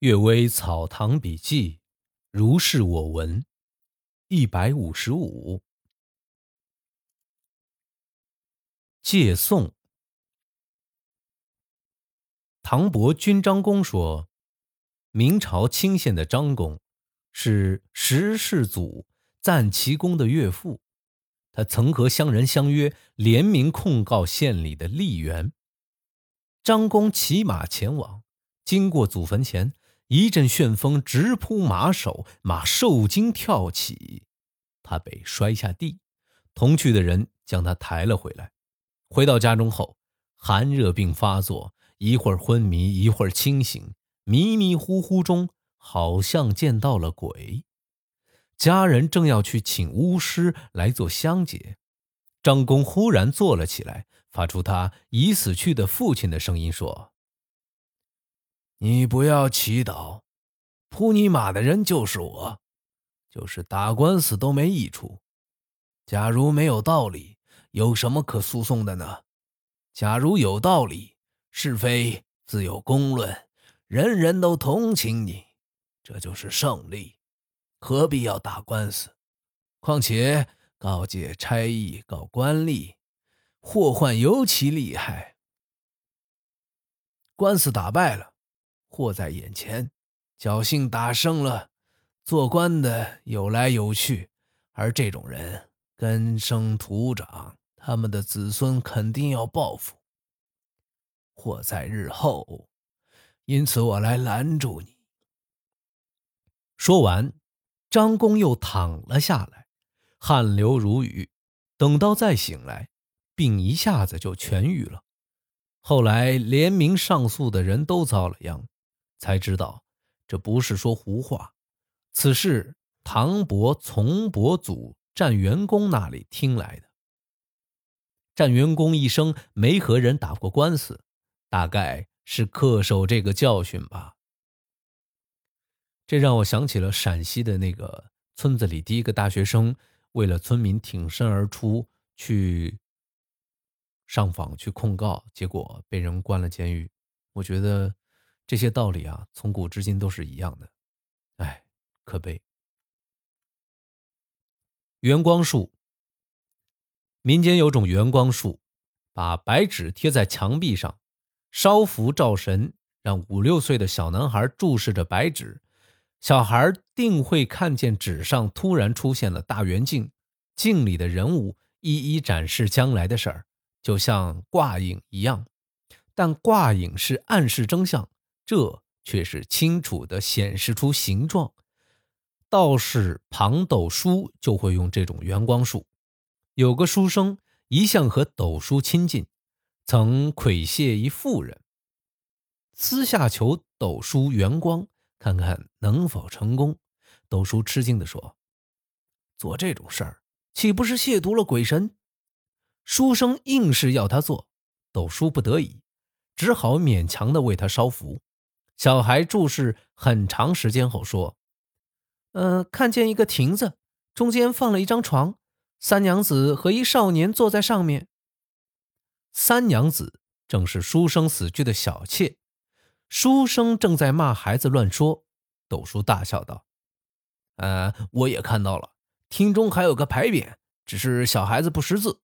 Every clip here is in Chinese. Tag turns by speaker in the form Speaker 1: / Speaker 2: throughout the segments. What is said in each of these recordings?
Speaker 1: 《阅微草堂笔记》，如是我闻，一百五十五。借宋。唐伯君张公说，明朝清县的张公是石世祖赞其公的岳父，他曾和乡人相约，联名控告县里的吏员。张公骑马前往，经过祖坟前。一阵旋风直扑马首，马受惊跳起，他被摔下地。同去的人将他抬了回来。回到家中后，寒热病发作，一会儿昏迷，一会儿清醒，迷迷糊糊中好像见到了鬼。家人正要去请巫师来做香解，张公忽然坐了起来，发出他已死去的父亲的声音说。你不要祈祷，扑你马的人就是我，就是打官司都没益处。假如没有道理，有什么可诉讼的呢？假如有道理，是非自有公论，人人都同情你，这就是胜利，何必要打官司？况且告诫差役、告官吏，祸患尤其厉害。官司打败了。祸在眼前，侥幸打胜了，做官的有来有去，而这种人根生土长，他们的子孙肯定要报复。祸在日后，因此我来拦住你。说完，张公又躺了下来，汗流如雨。等到再醒来，病一下子就痊愈了。后来联名上诉的人都遭了殃。才知道，这不是说胡话。此事唐伯从伯祖战元公那里听来的。战元公一生没和人打过官司，大概是恪守这个教训吧。这让我想起了陕西的那个村子里，第一个大学生为了村民挺身而出去上访去控告，结果被人关了监狱。我觉得。这些道理啊，从古至今都是一样的，哎，可悲。圆光术，民间有种圆光术，把白纸贴在墙壁上，烧符照神，让五六岁的小男孩注视着白纸，小孩定会看见纸上突然出现了大圆镜，镜里的人物一一展示将来的事儿，就像挂影一样，但挂影是暗示真相。这却是清楚的显示出形状。道士庞斗叔就会用这种圆光术。有个书生一向和斗叔亲近，曾窥亵一妇人，私下求斗叔圆光，看看能否成功。斗叔吃惊地说：“做这种事儿，岂不是亵渎了鬼神？”书生硬是要他做，斗叔不得已，只好勉强地为他烧符。小孩注视很长时间后说：“呃，看见一个亭子，中间放了一张床，三娘子和一少年坐在上面。三娘子正是书生死去的小妾。书生正在骂孩子乱说，斗叔大笑道：‘呃，我也看到了，厅中还有个牌匾，只是小孩子不识字。’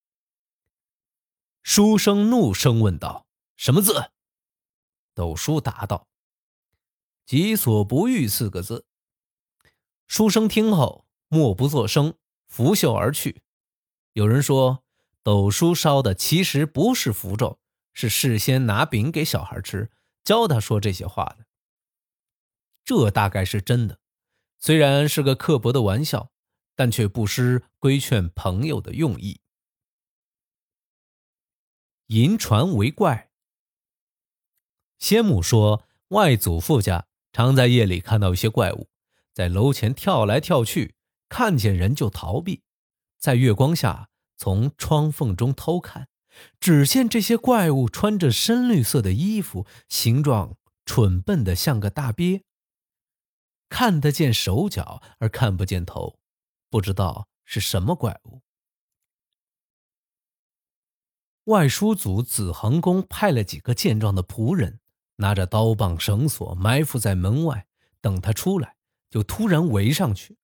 Speaker 1: 书生怒声问道：‘什么字？’斗叔答道。”己所不欲四个字。书生听后默不作声，拂袖而去。有人说，斗叔烧的其实不是符咒，是事先拿饼给小孩吃，教他说这些话的。这大概是真的，虽然是个刻薄的玩笑，但却不失规劝朋友的用意。银船为怪。先母说，外祖父家。常在夜里看到一些怪物，在楼前跳来跳去，看见人就逃避，在月光下从窗缝中偷看，只见这些怪物穿着深绿色的衣服，形状蠢笨的像个大鳖，看得见手脚而看不见头，不知道是什么怪物。外叔祖子恒公派了几个健壮的仆人，拿着刀棒绳索埋伏在门外，等他出来就突然围上去。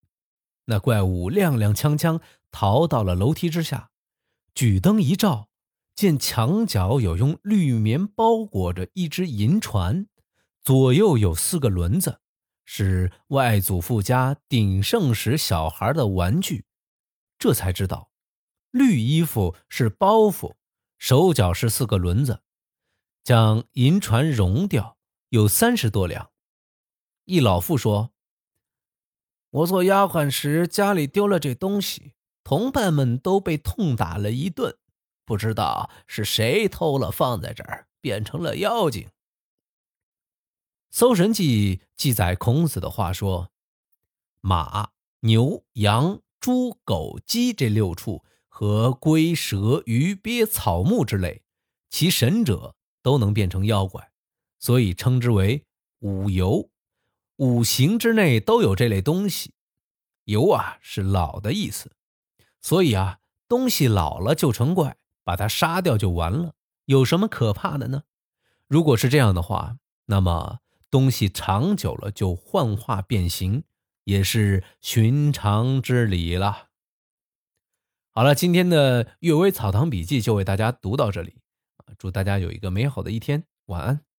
Speaker 1: 那怪物踉踉跄跄逃到了楼梯之下，举灯一照，见墙角有用绿棉包裹着一只银船，左右有四个轮子，是外祖父家鼎盛时小孩的玩具。这才知道，绿衣服是包袱，手脚是四个轮子，将银船熔掉，有三十多两。一老妇说。我做丫鬟时，家里丢了这东西，同伴们都被痛打了一顿，不知道是谁偷了，放在这儿变成了妖精。《搜神记》记载孔子的话说：“马、牛、羊、猪、狗、鸡这六畜和龟、蛇、鱼、鳖、草木之类，其神者都能变成妖怪，所以称之为五游。”五行之内都有这类东西，游啊是老的意思，所以啊东西老了就成怪，把它杀掉就完了，有什么可怕的呢？如果是这样的话，那么东西长久了就幻化变形，也是寻常之理了。好了，今天的《阅微草堂笔记》就为大家读到这里，祝大家有一个美好的一天，晚安。